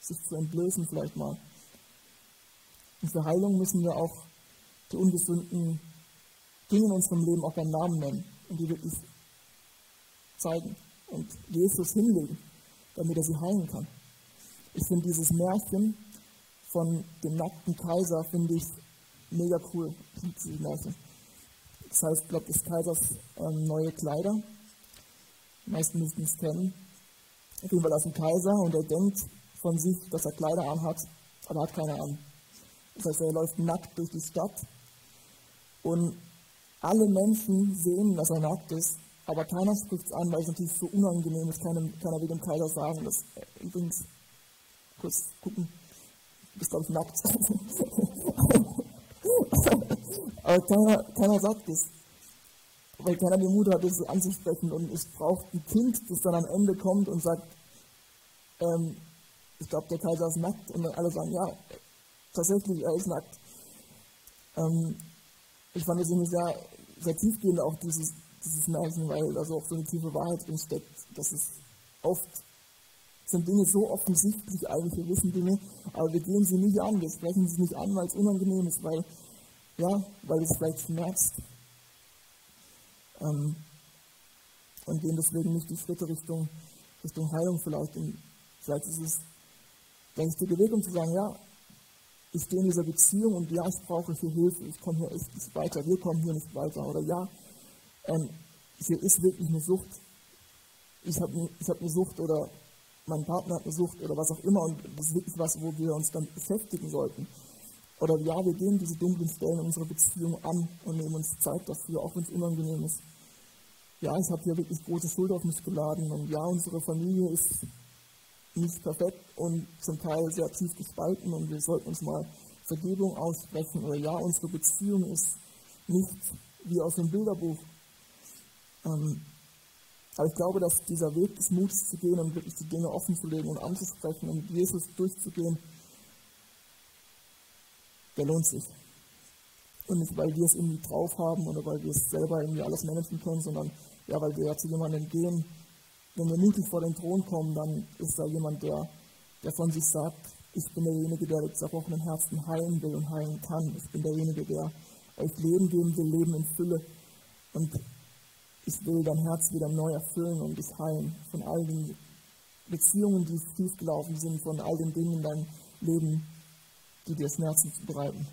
sich zu entblößen vielleicht mal. Und für Heilung müssen wir auch die ungesunden Dinge in unserem Leben auch beim Namen nennen und die wirklich zeigen und Jesus hinlegen, damit er sie heilen kann. Ich finde dieses Märchen von dem nackten Kaiser, finde ich mega cool. Ich liebe dieses Märchen. Das heißt, ich glaube, des Kaisers ähm, neue Kleider. Die meisten müssten es kennen. Auf jeden Fall aus dem Kaiser und er denkt von sich, dass er Kleider anhat, aber hat keine an. Das heißt, er läuft nackt durch die Stadt und alle Menschen sehen, dass er nackt ist, aber keiner spricht es an, weil es natürlich so unangenehm ist. Keiner, keiner will dem Kaiser sagen, dass äh, übrigens, kurz gucken, du bist glaube ich nackt. Aber keiner, keiner sagt es. Weil keiner den Mut hat, das anzusprechen. Und es braucht ein Kind, das dann am Ende kommt und sagt, ähm, ich glaube, der Kaiser ist nackt. Und dann alle sagen, ja, tatsächlich, er ist nackt. Ähm, ich fand es irgendwie sehr, sehr tiefgehend auch dieses, dieses Märchen, weil da so auch so eine tiefe Wahrheit drin steckt, dass es oft sind Dinge so offensichtlich eigentlich, wir wissen Dinge, aber wir gehen sie nicht an, wir sprechen sie nicht an, weil es unangenehm ist, weil ja, weil es vielleicht schmerzt. Ähm, und gehen deswegen nicht die Schritte Richtung, Richtung Heilung vielleicht. Und vielleicht ist es der richtige Weg, um zu sagen, ja, ich stehe in dieser Beziehung und ja, ich brauche hier Hilfe, ich komme hier echt nicht weiter, wir kommen hier nicht weiter. Oder ja, ähm, hier ist wirklich eine Sucht. Ich habe ich hab eine Sucht oder mein Partner hat eine Sucht oder was auch immer und das ist wirklich was, wo wir uns dann beschäftigen sollten. Oder ja, wir gehen diese dunklen Stellen in unserer Beziehung an und nehmen uns Zeit dafür, auch wenn es unangenehm ist. Ja, ich habe hier wirklich große Schuld auf mich geladen und ja, unsere Familie ist nicht perfekt und zum Teil sehr tief gespalten und wir sollten uns mal Vergebung aussprechen. Oder ja, unsere Beziehung ist nicht wie aus dem Bilderbuch. Ähm, aber ich glaube, dass dieser Weg des Muts zu gehen und wirklich die Dinge offen zu legen und anzusprechen und Jesus durchzugehen, der lohnt sich. Und nicht, weil wir es irgendwie drauf haben oder weil wir es selber irgendwie alles managen können, sondern ja, weil wir ja zu jemandem gehen. Wenn wir mutig vor den Thron kommen, dann ist da jemand, der, der von sich sagt, ich bin derjenige, der die zerbrochenen Herzen heilen will und heilen kann. Ich bin derjenige, der euch Leben geben will, Leben in Fülle. Und ich will dein Herz wieder neu erfüllen und dich heilen von all den Beziehungen, die schiefgelaufen sind, von all den Dingen in deinem Leben, die dir Schmerzen bereiten.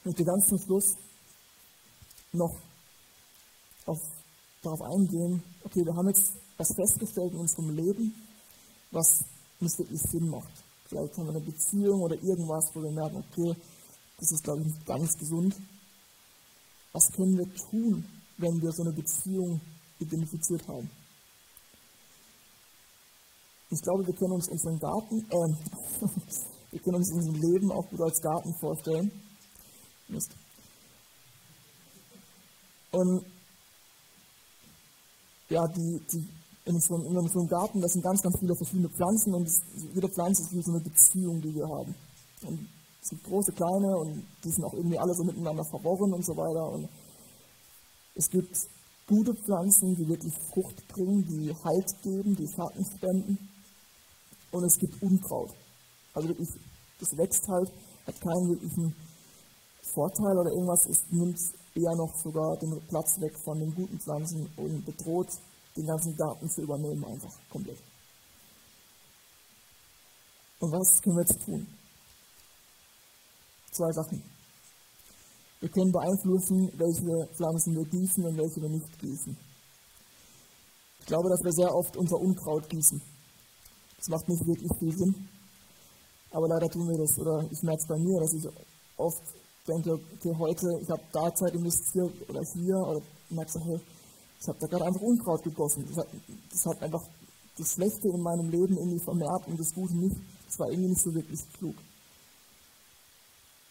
Ich möchte ganz zum Schluss noch auf, darauf eingehen, okay, wir haben jetzt was festgestellt in unserem Leben, was uns wirklich Sinn macht. Vielleicht haben wir eine Beziehung oder irgendwas, wo wir merken, okay, das ist, glaube ich, nicht ganz gesund. Was können wir tun, wenn wir so eine Beziehung identifiziert haben? Ich glaube, wir können uns unseren Garten, äh, wir können uns unser Leben auch gut als Garten vorstellen. Mist. Und ja, die, die, in, so, in so einem Garten, das sind ganz, ganz viele verschiedene Pflanzen und jede Pflanze ist wie so eine Beziehung, die wir haben. Und es gibt große, kleine und die sind auch irgendwie alle so miteinander verworren und so weiter. Und es gibt gute Pflanzen, die wirklich Frucht bringen, die Halt geben, die Schatten spenden. Und es gibt Unkraut. Also wirklich, das wächst halt, hat keinen wirklichen Vorteil oder irgendwas. Es nimmt eher noch sogar den Platz weg von den guten Pflanzen und bedroht den ganzen Garten zu übernehmen, einfach komplett. Und was können wir jetzt tun? Zwei Sachen. Wir können beeinflussen, welche Pflanzen wir gießen und welche wir nicht gießen. Ich glaube, dass wir sehr oft unser Unkraut gießen. Das macht nicht wirklich viel Sinn. Aber leider tun wir das. Oder ich merke es bei mir, dass ich oft denke, okay, heute, ich habe da Zeit investiert oder hier, oder merke so, hey, ich habe da gerade einfach Unkraut gegossen. Das hat, das hat, einfach das Schlechte in meinem Leben irgendwie vermehrt und das Gute nicht. Das war irgendwie nicht so wirklich klug.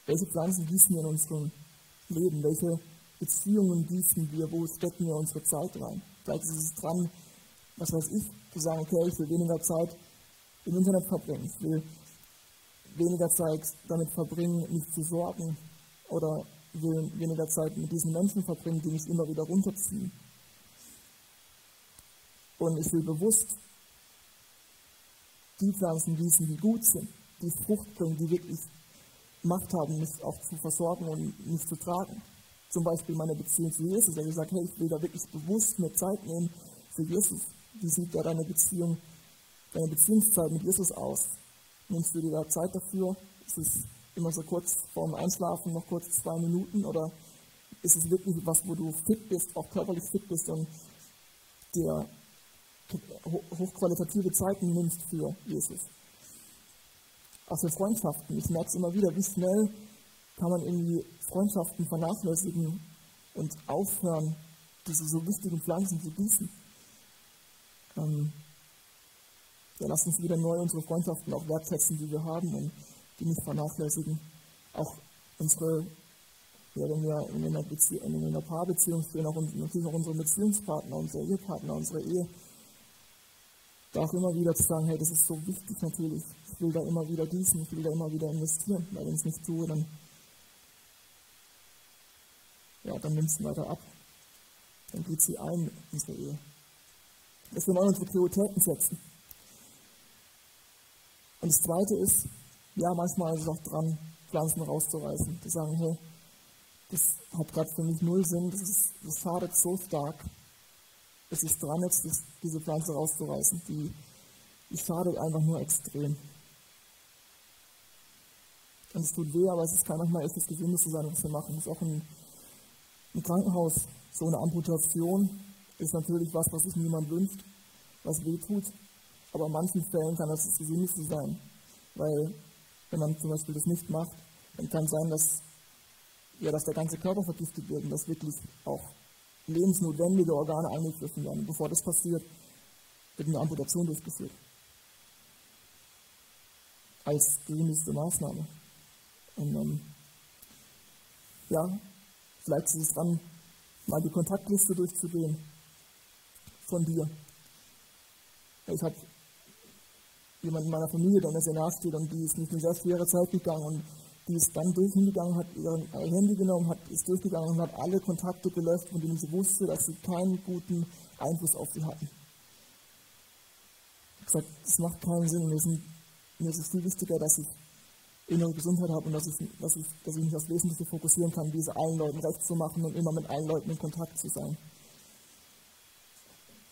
Welche Pflanzen gießen wir in unserem Leben? Welche Beziehungen gießen wir? Wo stecken wir unsere Zeit rein? Vielleicht ist es dran, was weiß ich, zu sagen, okay, ich will weniger Zeit im Internet verbringen. Ich will weniger Zeit damit verbringen, mich zu sorgen oder will weniger Zeit mit diesen Menschen verbringen, die mich immer wieder runterziehen. Und ich will bewusst die Pflanzen gießen, die gut sind, die Frucht bringen, die wirklich Macht haben, mich auch zu versorgen und mich zu tragen. Zum Beispiel meine Beziehung zu Jesus. Er hat gesagt, hey, ich will da wirklich bewusst mehr Zeit nehmen für Jesus. Wie sieht da deine Beziehung, deine Beziehungszeit mit Jesus aus? Nimmst du dir da Zeit dafür? Ist es immer so kurz vorm Einschlafen, noch kurz zwei Minuten? Oder ist es wirklich was, wo du fit bist, auch körperlich fit bist und dir hochqualitative Zeiten nimmst für Jesus. Auch für Freundschaften. Ich merke es immer wieder, wie schnell kann man irgendwie Freundschaften vernachlässigen und aufhören, diese so wichtigen Pflanzen zu gießen. Ähm, ja, lass uns wieder neu unsere Freundschaften auch wertschätzen, die wir haben und die nicht vernachlässigen. Auch unsere, ja, wenn wir in einer, Bezie in einer Paarbeziehung stehen, auch natürlich auch unsere Beziehungspartner, unsere Ehepartner, unsere Ehe, da auch immer wieder zu sagen, hey, das ist so wichtig natürlich, ich will da immer wieder gießen, ich will da immer wieder investieren, weil wenn ich es nicht tue, dann, ja, dann nimmt es weiter ab. Dann geht sie ein in unsere Ehe. Dass wir neu unsere Prioritäten setzen. Und das Zweite ist, ja, manchmal ist es auch dran, Pflanzen rauszureißen. Die sagen, hey, das hat gerade für mich null Sinn, das, ist, das schadet so stark, es ist dran, jetzt diese Pflanze rauszureißen. Die, die schadet einfach nur extrem. Und es tut weh, aber es ist kann manchmal echt das Gesündeste sein, was wir machen. Es ist auch ein, ein Krankenhaus. So eine Amputation ist natürlich was, was sich niemand wünscht, was weh tut. Aber in manchen Fällen kann das das Gesündeste sein. Weil, wenn man zum Beispiel das nicht macht, dann kann es sein, dass, ja, dass der ganze Körper vergiftet wird und das wirklich auch lebensnotwendige Organe eingegriffen werden. Bevor das passiert, wird eine Amputation durchgeführt. Als dringendste Maßnahme. Und ähm, ja, vielleicht ist es dran, mal die Kontaktliste durchzugehen von dir. Ich habe jemanden in meiner Familie, der mir sehr nahe steht und die ist nicht eine sehr schwere Zeit gegangen und die ist dann durchgegangen, hat ihr Handy genommen, hat, ist durchgegangen und hat alle Kontakte gelöscht, von denen sie wusste, dass sie keinen guten Einfluss auf sie hatten. Ich habe gesagt, das macht keinen Sinn. Mir, sind, mir ist es viel wichtiger, dass ich innere Gesundheit habe und dass ich, dass, ich, dass ich mich aufs Wesentliche fokussieren kann, diese allen Leuten recht zu machen und immer mit allen Leuten in Kontakt zu sein.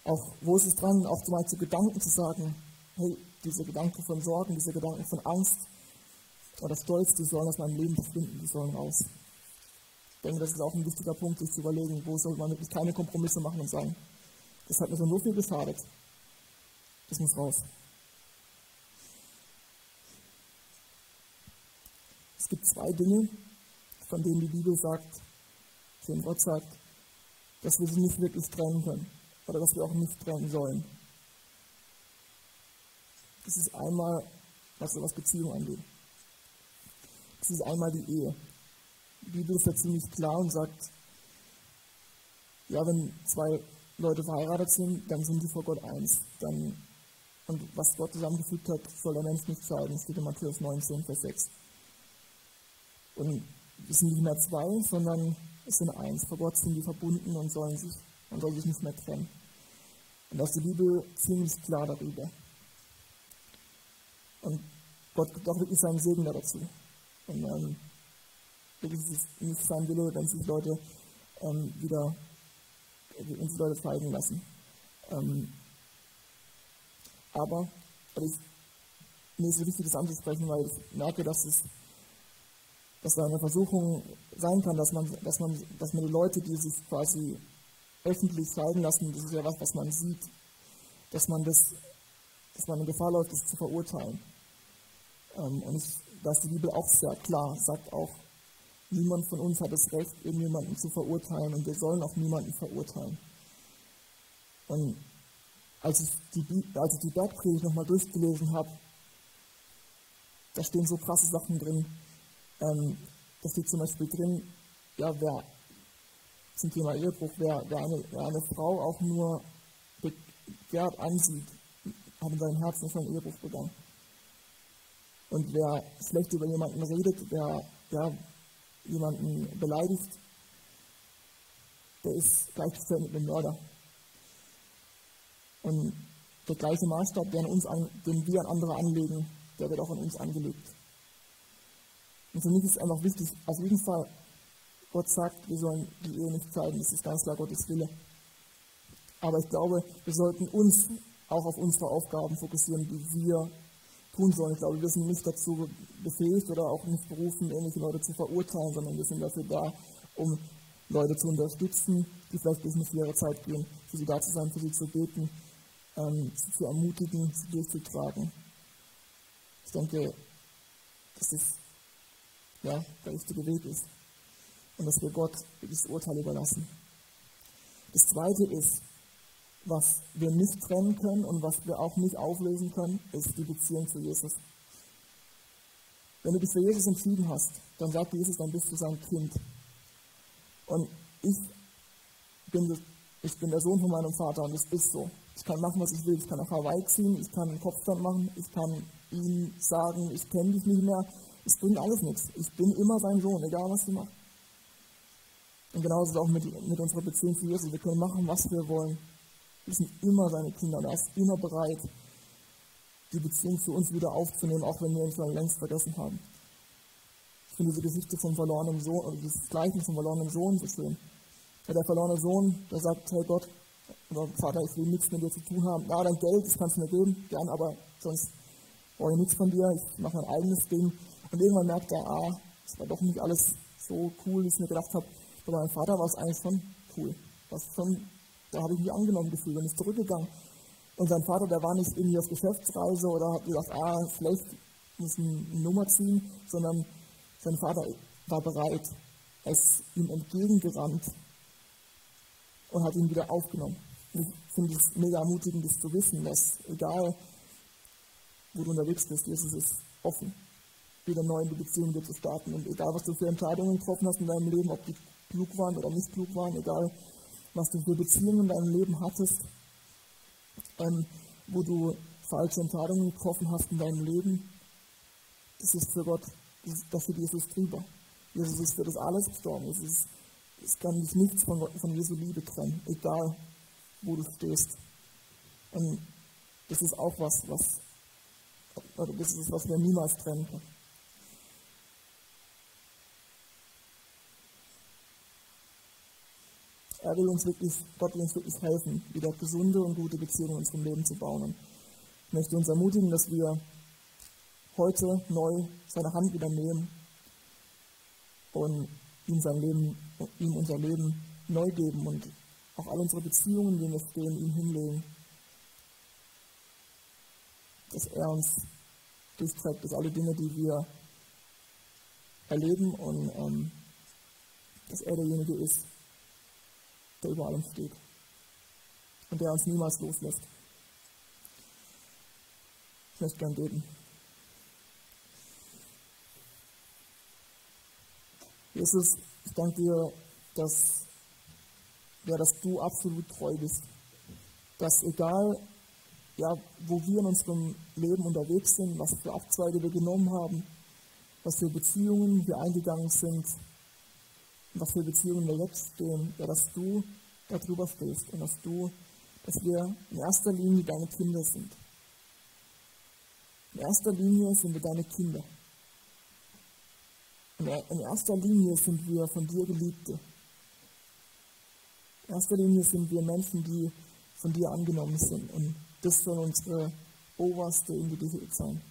Auch wo ist es dran, auch mal zu Gedanken zu sagen, hey, diese Gedanken von Sorgen, diese Gedanken von Angst, oder Stolz, die sollen aus meinem Leben verschwinden, die sollen raus. Ich denke, das ist auch ein wichtiger Punkt, sich zu überlegen, wo soll man wirklich keine Kompromisse machen und sagen, das hat mir schon so viel geschadet. Das muss raus. Es gibt zwei Dinge, von denen die Bibel sagt, von Gott sagt, dass wir sie nicht wirklich trennen können oder dass wir auch nicht trennen sollen. Das ist einmal, was was Beziehung angeht. Das ist einmal die Ehe. Die Bibel ist ja ziemlich klar und sagt, ja, wenn zwei Leute verheiratet sind, dann sind sie vor Gott eins. Dann, und was Gott zusammengefügt hat, soll der Mensch nicht scheiden. Das steht in Matthäus 19, Vers 6. Und es sind nicht mehr zwei, sondern es sind eins. Vor Gott sind die verbunden und sollen sich, man soll sich nicht mehr trennen. Und ist die Bibel ziemlich klar darüber. Gott gibt auch wirklich seinen Segen dazu. Und ähm, wirklich ist es nicht sein Wille, wenn sich Leute ähm, wieder uns Leute zeigen lassen. Ähm, aber also ich, mir ist es wichtig, das anzusprechen, weil ich merke, dass es dass da eine Versuchung sein kann, dass man, dass man, dass man die Leute, die sich quasi öffentlich zeigen lassen, das ist ja was, was man sieht, dass man das, dass man in Gefahr läuft, das zu verurteilen. Ähm, und ich, da ist die Bibel auch sehr klar, sagt auch, niemand von uns hat das Recht, irgendjemanden zu verurteilen und wir sollen auch niemanden verurteilen. Und als ich die, als ich die Bergpredigt nochmal durchgelesen habe, da stehen so krasse Sachen drin. Ähm, da steht zum Beispiel drin, ja, wer zum Thema Ehebruch, wer, wer, eine, wer eine Frau auch nur begehrt ansieht, hat in seinem Herzen schon Ehebruch begangen. Und wer schlecht über jemanden redet, wer ja, jemanden beleidigt, der ist gleichgestellt mit einem Mörder. Und der gleiche Maßstab, den, uns an, den wir an andere anlegen, der wird auch an uns angelegt. Und für mich ist einfach wichtig, auf jeden Fall, Gott sagt, wir sollen die Ehe nicht zeigen, das ist ganz klar Gottes Wille. Aber ich glaube, wir sollten uns auch auf unsere Aufgaben fokussieren, die wir tun sollen. Ich glaube, wir sind nicht dazu befähigt oder auch nicht berufen, ähnliche Leute zu verurteilen, sondern wir sind dafür da, um Leute zu unterstützen, die vielleicht durch eine schwere Zeit gehen, für sie da zu sein, für sie zu beten, ähm, sie zu ermutigen, sie durchzutragen. Ich denke, dass das ja, der richtige Weg ist und dass wir Gott dieses Urteil überlassen. Das Zweite ist, was wir nicht trennen können und was wir auch nicht auflösen können, ist die Beziehung zu Jesus. Wenn du dich für Jesus entschieden hast, dann sagt Jesus, dann bist du sein Kind. Und ich bin, ich bin der Sohn von meinem Vater und es ist so. Ich kann machen, was ich will. Ich kann nach Hawaii ziehen, ich kann einen Kopfstand machen, ich kann ihm sagen, ich kenne dich nicht mehr. Es bringt alles nichts. Ich bin immer sein Sohn, egal was du machst. Und genauso ist es auch mit, mit unserer Beziehung zu Jesus. Wir können machen, was wir wollen. Wir sind immer seine Kinder und er ist immer bereit, die Beziehung zu uns wieder aufzunehmen, auch wenn wir uns schon längst vergessen haben. Ich finde diese Geschichte vom verlorenen Sohn, oder dieses Gleichnis vom verlorenen Sohn so schön. Ja, der verlorene Sohn, der sagt, hey Gott, oder Vater, ich will nichts mit dir zu tun haben. Ja, dein Geld, das kannst du mir geben, gern, aber sonst brauche ich nichts von dir, ich mache mein eigenes Ding. Und irgendwann merkt er, ah, das war doch nicht alles so cool, wie ich mir gedacht habe. Bei meinem Vater war es eigentlich schon cool. Das schon da habe ich mich angenommen gefühlt und ist zurückgegangen. Und sein Vater, der war nicht irgendwie auf Geschäftsreise oder hat gesagt, ah, vielleicht muss eine Nummer ziehen, sondern sein Vater war bereit. Er ist ihm entgegengerannt und hat ihn wieder aufgenommen. Ich finde es mega ermutigend, das zu wissen, dass egal, wo du unterwegs bist, Jesus ist offen, wieder neu in die Beziehung zu starten. Und egal, was du für Entscheidungen getroffen hast in deinem Leben, ob die klug waren oder nicht klug waren, egal, was du für Beziehungen in deinem Leben hattest, ähm, wo du falsche Entscheidungen getroffen hast in deinem Leben, das ist für Gott, das steht Jesus drüber. Jesus ist für das alles gestorben. Es, ist, es kann dich nichts von, von Jesu Liebe trennen, egal wo du stehst. Und das ist auch was, was, das ist was wir niemals trennen können. Er will uns wirklich, Gott will uns wirklich helfen, wieder gesunde und gute Beziehungen in unserem Leben zu bauen. Ich möchte uns ermutigen, dass wir heute neu seine Hand wieder nehmen und ihm sein Leben, ihm unser Leben neu geben und auch all unsere Beziehungen, in denen wir stehen, ihm hinlegen. Dass er uns durchträgt, dass alle Dinge, die wir erleben und ähm, dass er derjenige ist, der über allem steht und der uns niemals loslässt. Ich möchte gern beten. Jesus, ich danke dir, dass, ja, dass du absolut treu bist. Dass egal, ja, wo wir in unserem Leben unterwegs sind, was für Abzweige wir genommen haben, was für Beziehungen wir eingegangen sind, was für Beziehungen wir jetzt stehen, ja, dass du darüber stehst und dass du, dass wir in erster Linie deine Kinder sind. In erster Linie sind wir deine Kinder. In erster Linie sind wir von dir Geliebte. In erster Linie sind wir Menschen, die von dir angenommen sind. Und das soll unsere oberste Identität sein.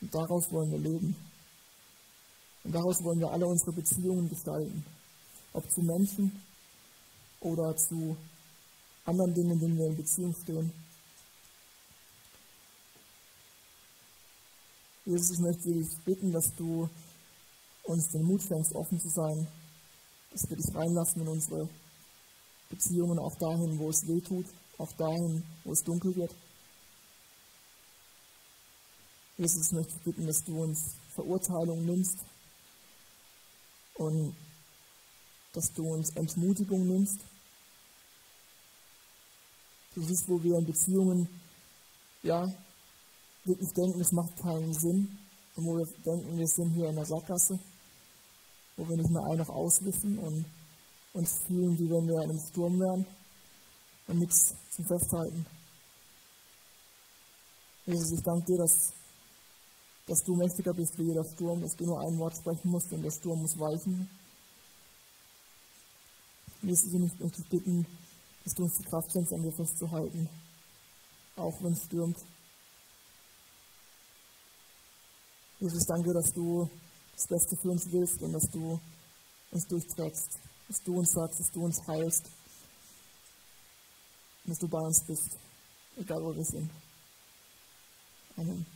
Und daraus wollen wir leben. Und daraus wollen wir alle unsere Beziehungen gestalten. Ob zu Menschen oder zu anderen Dingen, in denen wir in Beziehung stehen. Jesus, ich möchte dich bitten, dass du uns den Mut schenkst, offen zu sein, dass wir dich reinlassen in unsere Beziehungen, auch dahin, wo es weh tut, auch dahin, wo es dunkel wird. Jesus, ich möchte bitten, dass du uns Verurteilung nimmst und dass du uns Entmutigung nimmst. Du siehst, wo wir in Beziehungen, ja, wirklich denken, es macht keinen Sinn und wo wir denken, wir sind hier in der Sackgasse, wo wir nicht mehr ein noch auswissen und uns fühlen, wie wenn wir in einem Sturm wären und nichts zum Festhalten. Jesus, ich danke dir, dass, dass du mächtiger bist wie jeder Sturm, dass du nur ein Wort sprechen musst und der Sturm muss weichen. Jesus, ich möchte dich bitten, dass du uns die Kraft schenkst, an dir festzuhalten, auch wenn es stürmt. Jesus, danke, dass du das Beste für uns willst und dass du uns durchträgst, dass du uns sagst, dass du uns heilst dass du bei uns bist, egal wo wir sind. Amen.